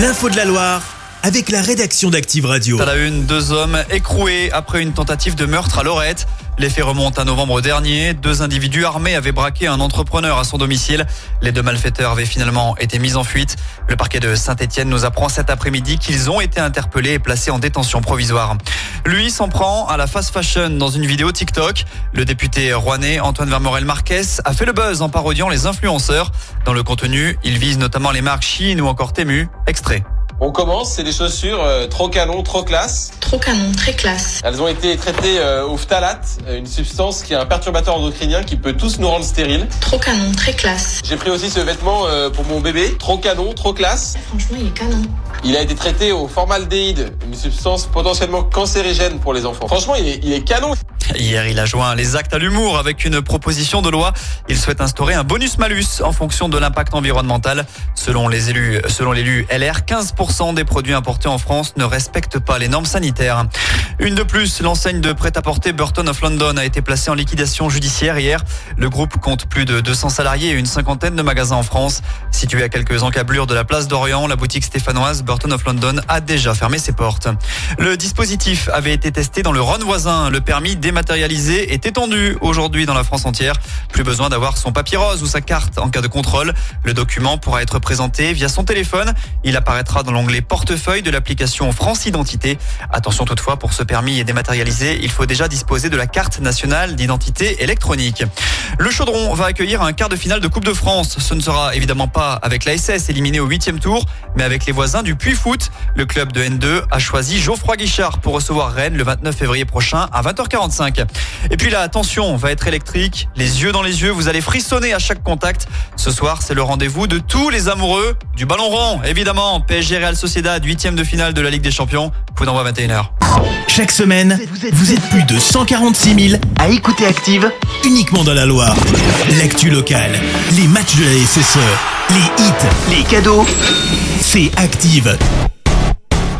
L'info de la Loire avec la rédaction d'Active Radio. À la une, deux hommes écroués après une tentative de meurtre à Lorette. Les faits remontent à novembre dernier. Deux individus armés avaient braqué un entrepreneur à son domicile. Les deux malfaiteurs avaient finalement été mis en fuite. Le parquet de Saint-Etienne nous apprend cet après-midi qu'ils ont été interpellés et placés en détention provisoire. Lui s'en prend à la fast fashion dans une vidéo TikTok. Le député rouennais Antoine Vermorel Marquez a fait le buzz en parodiant les influenceurs. Dans le contenu, il vise notamment les marques Chine ou encore Temu. Extrait. On commence, c'est des chaussures euh, trop canon, trop classe. Trop canon, très classe. Elles ont été traitées euh, au phtalate, euh, une substance qui est un perturbateur endocrinien qui peut tous nous rendre stériles. Trop canon, très classe. J'ai pris aussi ce vêtement euh, pour mon bébé, trop canon, trop classe. Franchement, il est canon. Il a été traité au formaldéhyde, une substance potentiellement cancérigène pour les enfants. Franchement, il est, il est canon. Hier, il a joint les actes à l'humour avec une proposition de loi. Il souhaite instaurer un bonus-malus en fonction de l'impact environnemental. Selon les élus, selon l'élu LR, 15% des produits importés en France ne respectent pas les normes sanitaires. Une de plus, l'enseigne de prêt-à-porter Burton of London a été placée en liquidation judiciaire hier. Le groupe compte plus de 200 salariés et une cinquantaine de magasins en France. Située à quelques encablures de la place d'Orient, la boutique stéphanoise Burton of London a déjà fermé ses portes. Le dispositif avait été testé dans le Rhône voisin. Le permis dématérialisé est étendu aujourd'hui dans la France entière. Plus besoin d'avoir son papier rose ou sa carte en cas de contrôle. Le document pourra être présenté via son téléphone. Il apparaîtra dans l'onglet portefeuille de l'application France Identité. Attention toutefois, pour ce permis dématérialisé, il faut déjà disposer de la carte nationale d'identité électronique. Le Chaudron va accueillir un quart de finale de Coupe de France. Ce ne sera évidemment pas avec la SS éliminé au huitième tour, mais avec les voisins du Puy Foot. Le club de N2 a choisi Geoffroy Guichard pour recevoir Rennes le 29 février prochain à 20h45. Et puis la tension va être électrique, les yeux dans les yeux, vous allez frissonner à chaque contact. Ce soir, c'est le rendez-vous de tous les amoureux du ballon rond, évidemment. PSG Real Sociedad, huitième de finale de la Ligue des Champions. Coup d'envoi 21h. Chaque semaine, vous êtes plus de 146 000 à écouter Active uniquement dans la Loire. L'actu locale, les matchs de la SSE, les hits, les cadeaux, c'est Active.